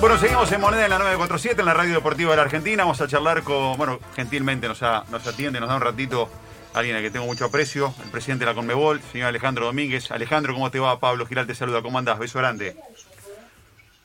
Bueno, seguimos en Moneda en la 947, en la Radio Deportiva de la Argentina. Vamos a charlar con, bueno, gentilmente nos, nos atiende, nos da un ratito alguien a que tengo mucho aprecio, el presidente de la Conmebol, señor Alejandro Domínguez. Alejandro, ¿cómo te va? Pablo Giral te saluda, ¿cómo andás? Beso grande.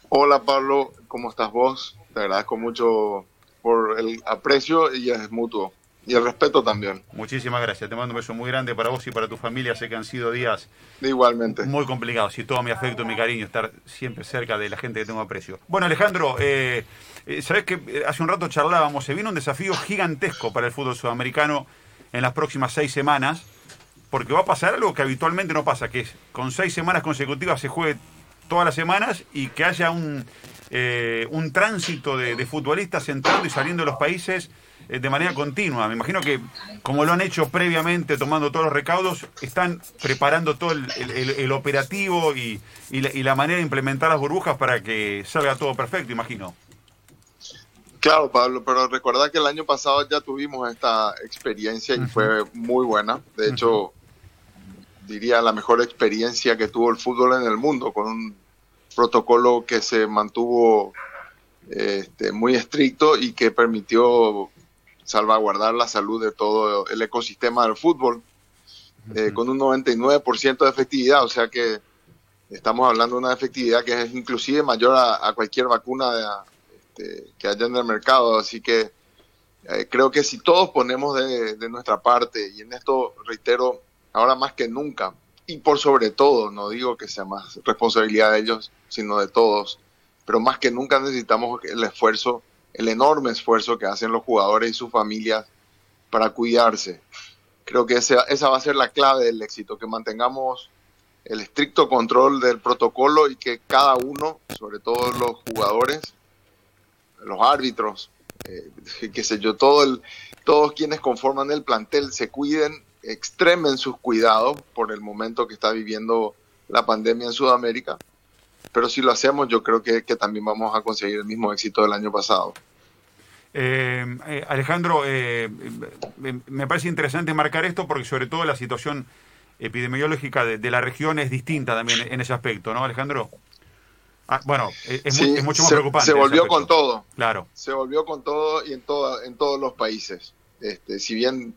Hola Pablo, ¿cómo estás vos? Te agradezco mucho por el aprecio y es mutuo. Y el respeto también. Muchísimas gracias. Te mando un beso muy grande para vos y para tu familia. Sé que han sido días Igualmente. muy complicados y todo mi afecto y mi cariño estar siempre cerca de la gente que tengo aprecio. Bueno, Alejandro, eh, eh sabés que eh, hace un rato charlábamos, se viene un desafío gigantesco para el fútbol sudamericano en las próximas seis semanas, porque va a pasar algo que habitualmente no pasa, que es con seis semanas consecutivas se juegue todas las semanas y que haya un, eh, un tránsito de, de futbolistas entrando y saliendo de los países de manera continua. Me imagino que, como lo han hecho previamente, tomando todos los recaudos, están preparando todo el, operativo y, la, manera de implementar las burbujas para que salga todo perfecto, imagino. Claro, Pablo, pero recuerda que el año pasado ya tuvimos esta experiencia y fue muy buena. De hecho, diría la mejor experiencia que tuvo el fútbol en el mundo, con un protocolo que se mantuvo este, muy estricto y que permitió salvaguardar la salud de todo el ecosistema del fútbol, eh, con un 99% de efectividad, o sea que estamos hablando de una efectividad que es inclusive mayor a, cualquier vacuna este, que haya en el mercado, así que eh, creo que si todos ponemos de, de, nuestra parte, y en esto reitero, ahora más que nunca, y por sobre todo, no digo que sea más responsabilidad de ellos, sino de todos, pero más que nunca necesitamos el esfuerzo el enorme esfuerzo que hacen los jugadores y sus familias para cuidarse. Creo que esa, esa va a ser la clave del éxito, que mantengamos el estricto control del protocolo y que cada uno, sobre todo los jugadores, los árbitros, eh, qué sé yo, todo el, todos quienes conforman el plantel se cuiden, extremen sus cuidados por el momento que está viviendo la pandemia en Sudamérica pero si lo hacemos yo creo que, también vamos a conseguir el mismo éxito del año pasado. Eh, eh, Alejandro, eh, me parece interesante marcar esto porque sobre todo la situación epidemiológica de, la región es distinta también en ese aspecto, ¿no, Alejandro? Ah, bueno, es, mucho más preocupante. Se volvió con todo. Claro. Se volvió con todo y en, en todos los países. Este, si bien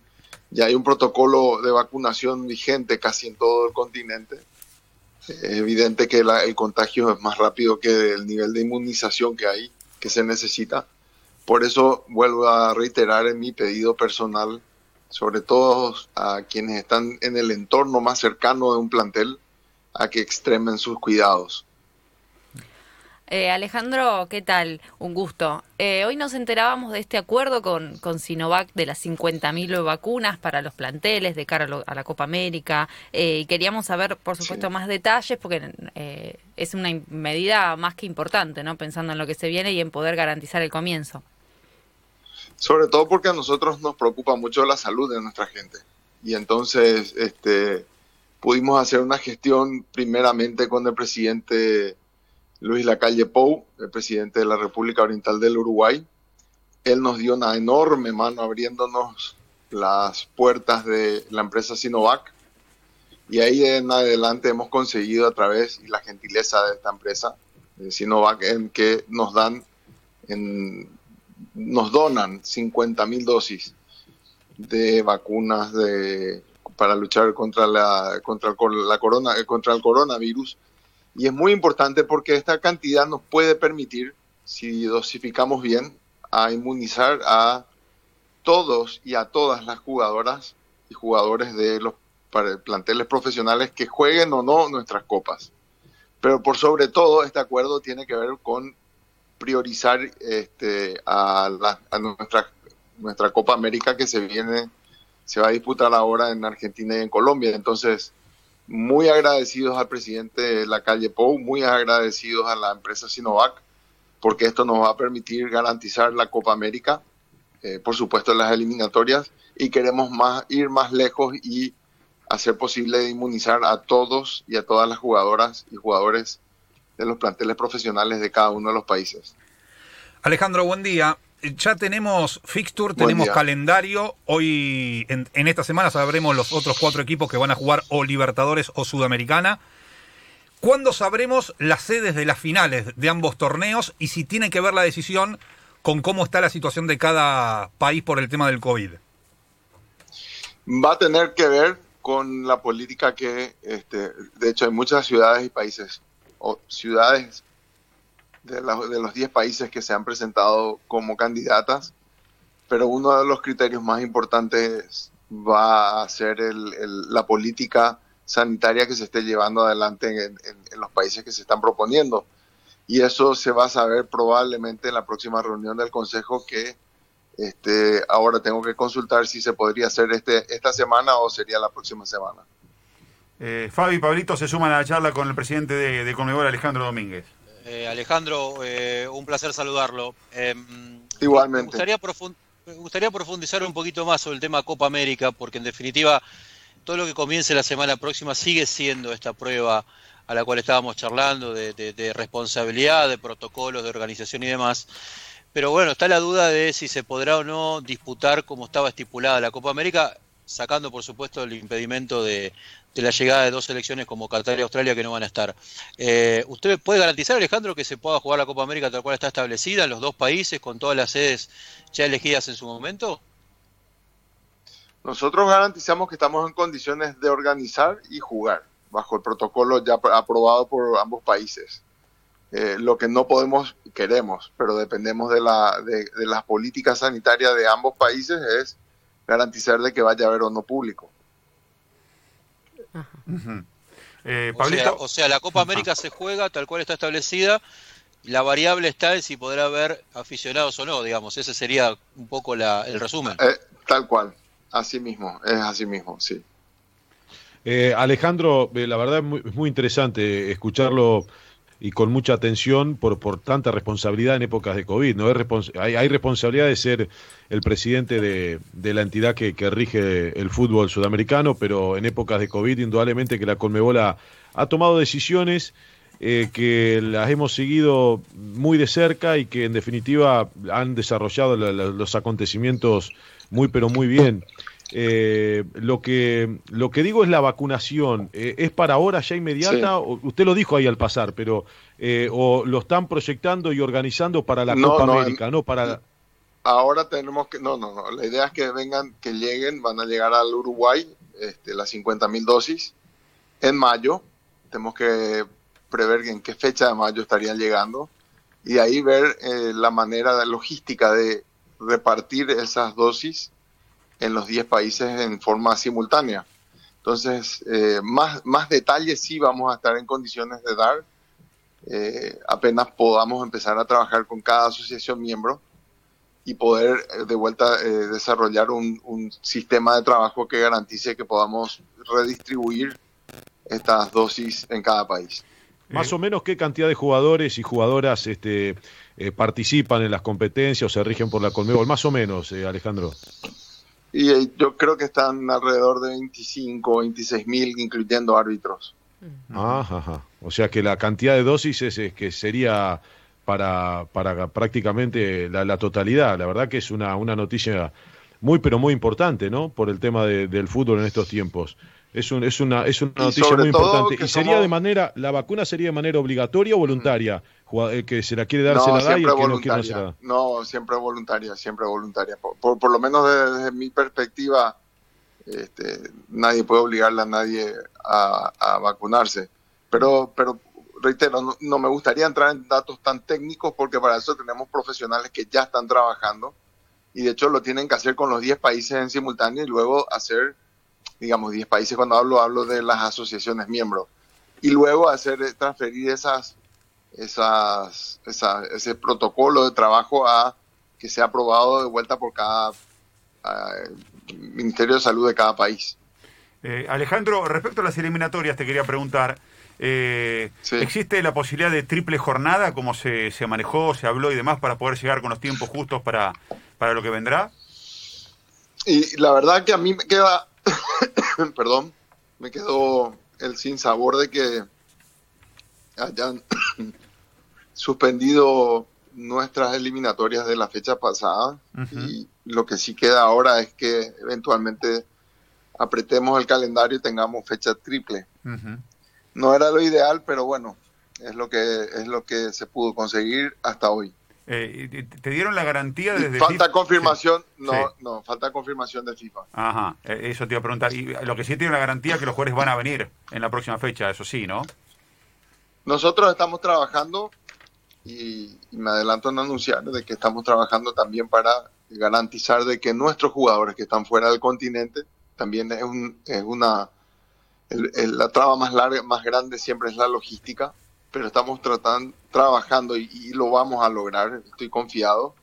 ya hay un protocolo de vacunación vigente casi en todo el continente, es evidente que el contagio es más rápido que el nivel de inmunización que hay, que se necesita. Por eso vuelvo a reiterar en mi pedido personal, sobre todo a quienes están en el entorno más cercano de un plantel, a que extremen sus cuidados. Eh, Alejandro, ¿qué tal? Un gusto. Eh, hoy nos enterábamos de este acuerdo con, con Sinovac de las 50.000 vacunas para los planteles de cara a, la Copa América. Eh, y queríamos saber, por supuesto, más detalles porque es una medida más que importante, ¿no? Pensando en lo que se viene y en poder garantizar el comienzo. Sobre todo porque a nosotros nos preocupa mucho la salud de nuestra gente. Y entonces, este, pudimos hacer una gestión primeramente con el presidente Luis Lacalle Pou, el presidente de la República Oriental del Uruguay. Él nos dio una enorme mano abriéndonos las puertas de la empresa Sinovac y ahí en adelante hemos conseguido a través y la gentileza de esta empresa Sinovac en que nos dan nos donan 50 mil dosis de vacunas de, para luchar contra la contra la corona contra el coronavirus y es muy importante porque esta cantidad nos puede permitir, si dosificamos bien, a inmunizar a todos y a todas las jugadoras y jugadores de los planteles profesionales que jueguen o no nuestras copas. Pero por sobre todo, este acuerdo tiene que ver con priorizar este, a, a nuestra, nuestra Copa América que se viene, se va a disputar ahora en Argentina y en Colombia. Entonces, muy agradecidos al presidente de la calle Pou, muy agradecidos a la empresa Sinovac, porque esto nos va a permitir garantizar la Copa América, eh, por supuesto las eliminatorias, y queremos más, ir más lejos y hacer posible inmunizar a todos y a todas las jugadoras y jugadores de los planteles profesionales de cada uno de los países. Alejandro, buen día ya tenemos fixture, tenemos calendario. Hoy, en, esta semana, sabremos los otros cuatro equipos que van a jugar o Libertadores o Sudamericana. ¿Cuándo sabremos las sedes de las finales de ambos torneos y si tiene que ver la decisión con cómo está la situación de cada país por el tema del COVID? Va a tener que ver con la política que, este, de hecho, hay muchas ciudades y países, o ciudades de, de los 10 países que se han presentado como candidatas, pero uno de los criterios más importantes va a ser el, la política sanitaria que se esté llevando adelante en, los países que se están proponiendo. Y eso se va a saber probablemente en la próxima reunión del Consejo que este, ahora tengo que consultar si se podría hacer este, esta semana o sería la próxima semana. Eh, Fabi y Pablito se suman a la charla con el presidente de, de Conmebol, Alejandro Domínguez. Eh, Alejandro, eh, un placer saludarlo. Em, Igualmente. Me gustaría, me gustaría profundizar un poquito más sobre el tema Copa América, porque en definitiva todo lo que comience la semana próxima sigue siendo esta prueba a la cual estábamos charlando de, responsabilidad, de protocolos, de organización y demás. Pero bueno, está la duda de si se podrá o no disputar como estaba estipulada la Copa América, sacando por supuesto el impedimento de, la llegada de dos selecciones como Qatar y Australia que no van a estar. Eh, ¿Usted puede garantizar, Alejandro, que se pueda jugar la Copa América tal cual está establecida los dos países, con todas las sedes ya elegidas en su momento? Nosotros garantizamos que estamos en condiciones de organizar y jugar bajo el protocolo ya aprobado por ambos países. Eh, lo que no podemos, queremos, pero dependemos de, la, de, las políticas sanitarias de ambos países es garantizar de que vaya a haber o no público. Eh, o, sea, la Copa América se juega tal cual está establecida. La variable está en si podrá haber aficionados o no, digamos. Ese sería un poco la, el resumen. Eh, tal cual. Así mismo, es así mismo, sí. Eh, Alejandro, eh, la verdad es muy, muy, interesante escucharlo y con mucha atención por, por tanta responsabilidad en épocas de COVID. ¿no? hay, hay, responsabilidad de ser el presidente de, de la entidad que, que, rige el fútbol sudamericano, pero en épocas de COVID, indudablemente que la Colmebola ha tomado decisiones eh, que las hemos seguido muy de cerca y que en definitiva han desarrollado los acontecimientos muy pero muy bien. Eh, lo que lo que digo es la vacunación. Eh, ¿Es para ahora ya inmediata? usted lo dijo ahí al pasar, pero eh, o lo están proyectando y organizando para la Copa América, no para. Ahora tenemos que no no no. La idea es que vengan, que lleguen, van a llegar al Uruguay, este, las 50 mil dosis en mayo. Tenemos que prever en qué fecha de mayo estarían llegando y ahí ver la manera de logística de repartir esas dosis en los 10 países en forma simultánea. Entonces, eh, más, más detalles sí vamos a estar en condiciones de dar eh, apenas podamos empezar a trabajar con cada asociación miembro y poder eh, de vuelta desarrollar un, un, sistema de trabajo que garantice que podamos redistribuir estas dosis en cada país. Más o menos qué cantidad de jugadores y jugadoras este, eh, participan en las competencias o se rigen por la Colmebol, más o menos, eh, Alejandro. Y eh, yo creo que están alrededor de 25, 26 mil, incluyendo árbitros. Ajá, O sea que la cantidad de dosis es, que sería para, para prácticamente la, totalidad. La verdad que es una, una noticia muy, pero muy importante, ¿no? Por el tema del fútbol en estos tiempos. Es, un, es una, es una noticia muy importante. ¿Y sería de manera, la vacuna sería de manera obligatoria o voluntaria? El que se la quiere dar, se la da y el que no quiere no se la da. No, siempre voluntaria, siempre voluntaria. Por, por, lo menos desde, mi perspectiva, este, nadie puede obligarle a nadie a, vacunarse. Pero, pero reitero, no, no, me gustaría entrar en datos tan técnicos porque para eso tenemos profesionales que ya están trabajando y de hecho lo tienen que hacer con los 10 países en simultáneo y luego hacer digamos, 10 países, cuando hablo, hablo de las asociaciones miembros. Y luego hacer, eh, transferir esas, esas, ese protocolo de trabajo a que sea aprobado de vuelta por cada Ministerio de Salud de cada país. Eh, Alejandro, respecto a las eliminatorias, te quería preguntar, eh, ¿existe la posibilidad de triple jornada, como se, se manejó, se habló y demás, para poder llegar con los tiempos justos para, para lo que vendrá? Y la verdad que a mí me queda perdón, me quedó el sin sabor de que hayan suspendido nuestras eliminatorias de la fecha pasada y lo que sí queda ahora es que eventualmente apretemos el calendario y tengamos fecha triple. No era lo ideal, pero bueno, es lo que es lo que se pudo conseguir hasta hoy. Eh, ¿Te dieron la garantía desde Falta FIFA? confirmación, Sí. no, Sí. no, falta confirmación de FIFA. Ajá, eh, eso te iba a preguntar. Y lo que sí tiene una garantía es que los jugadores van a venir en la próxima fecha, eso sí, ¿no? Nosotros estamos trabajando y, y me adelanto en anunciar de que estamos trabajando también para garantizar de que nuestros jugadores que están fuera del continente también es, un, es una el- la traba más larga, más grande siempre es la logística, pero estamos tratando, trabajando y, y lo vamos a lograr. Estoy confiado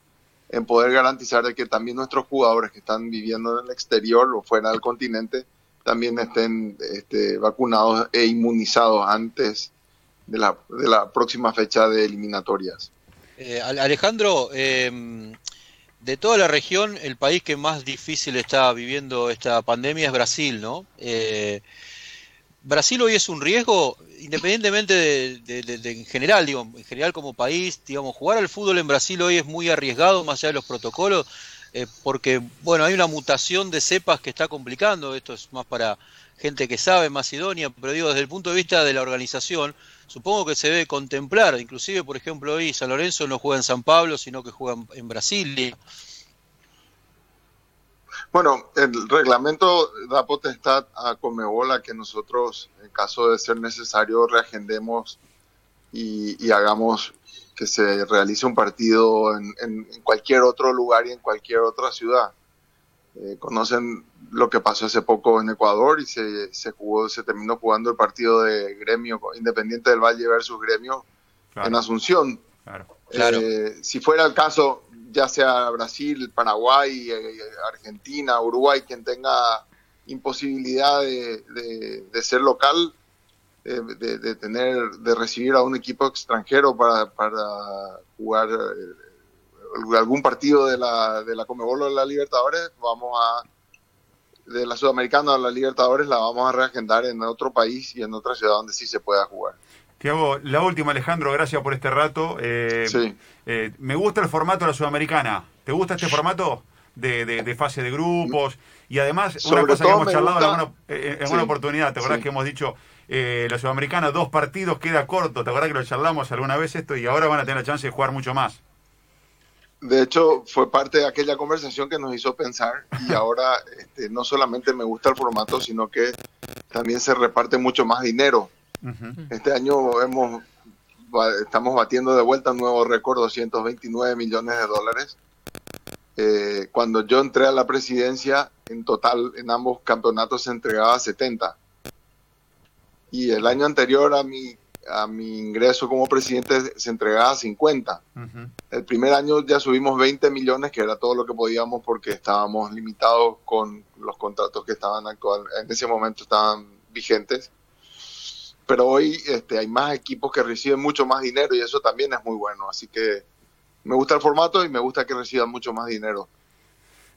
en poder garantizar de que también nuestros jugadores que están viviendo en el exterior o fuera del continente también estén este, vacunados e inmunizados antes de la, de la próxima fecha de eliminatorias. Eh, Ale- Alejandro, eh, de toda la región, el país que más difícil está viviendo esta pandemia es Brasil, ¿no? Eh, Brasil hoy es un riesgo, independientemente de, de- de- de- en general, digo, en general como país, digamos, jugar al fútbol en Brasil hoy es muy arriesgado, más allá de los protocolos, eh, porque, bueno, hay una mutación de cepas que está complicando, esto es más para gente que sabe, idónea, pero digo, desde el punto de vista de la organización, supongo que se debe contemplar, inclusive, por ejemplo, hoy San Lorenzo no juega en San Pablo, sino que juega en- Brasilia. Bueno, el reglamento da potestad a Comebol a que nosotros, en caso de ser necesario, reagendemos y, y hagamos que se realice un partido en, en- en cualquier otro lugar y en cualquier otra ciudad. Eh, conocen lo que pasó hace poco en Ecuador y se, se jugó, se terminó jugando el partido de Gremio Independiente del Valle versus Gremio Claro, en Asunción. claro. Claro. Eh, si fuera el caso, ya sea Brasil, Paraguay, eh, Argentina, Uruguay, quien tenga imposibilidad de, de- de ser local, eh, de, de tener, de recibir a un equipo extranjero para, para jugar eh, algún partido de la, de la Comebol o de la Libertadores, vamos a de la Sudamericana a la Libertadores la vamos a reagendar en otro país y en otra ciudad donde sí se pueda jugar. Tiago, la última, Alejandro, gracias por este rato. Eh, Sí. eh, me gusta el formato de la Sudamericana. ¿Te gusta este formato de, de- de fase de grupos? Y además, Sobre una cosa que hemos charlado en gusta- alguna, eh, en Sí, alguna oportunidad, ¿te acordás sí. que hemos dicho eh, la Sudamericana, dos partidos, queda corto? ¿Te acordás que lo charlamos alguna vez esto? Y ahora van a tener la chance de jugar mucho más. De hecho, fue parte de aquella conversación que nos hizo pensar y ahora este, no solamente me gusta el formato, sino que también se reparte mucho más dinero. Este año hemos, estamos batiendo de vuelta un nuevo récord, 229 millones de dólares. Eh, cuando yo entré a la presidencia, en total en ambos campeonatos se entregaba 70. Y el año anterior a mi, a mi ingreso como presidente se entregaba 50. Ujú. El primer año ya subimos 20 millones, que era todo lo que podíamos porque estábamos limitados con los contratos que estaban actual, en ese momento estaban vigentes. Pero hoy este, hay más equipos que reciben mucho más dinero y eso también es muy bueno. Así que me gusta el formato y me gusta que reciban mucho más dinero.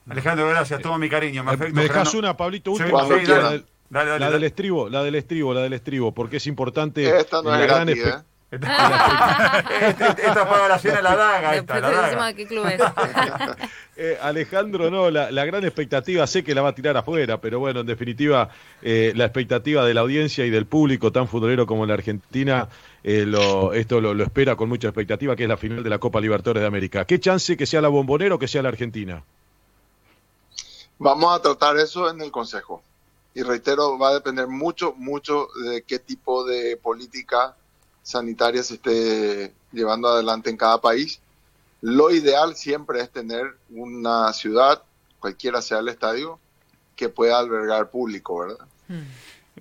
Alejandro, gracias. Todo mi cariño. Me, Eh, afecto, ¿Me dejas una, Pablito? Última. sí, dale. Dale, la dale. del estribo, la del estribo, la del estribo, porque es importante. Esta no la es gran gratis, ¿eh? Esta, esta paga la cena la daga, esta, Después la daga. qué club es. Eh, Alejandro, no, la, la gran expectativa, sé que la va a tirar afuera, pero bueno, en definitiva, eh, la expectativa de la audiencia y del público tan futbolero como la Argentina, eh, lo, esto lo, lo espera con mucha expectativa, que es la final de la Copa Libertadores de América. ¿Qué chance que sea la bombonera o que sea la Argentina? Vamos a tratar eso en el Consejo. Y reitero, va a depender mucho, mucho de qué tipo de política sanitaria se esté llevando adelante en cada país. Lo ideal siempre es tener una ciudad, cualquiera sea el estadio, que pueda albergar público, ¿verdad?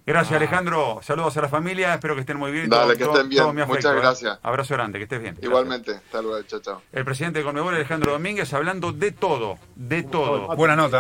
Gracias, Alejandro. Saludos a la familia. Espero que estén muy bien. Dale, Todo- que estén bien. todo mi afecto, Muchas ¿eh? gracias. Abrazo grande, que estés bien. Igualmente. Hasta luego. Chao, chao. El presidente de Conmebol, Alejandro Domínguez, hablando de todo, de todo. Buena nota.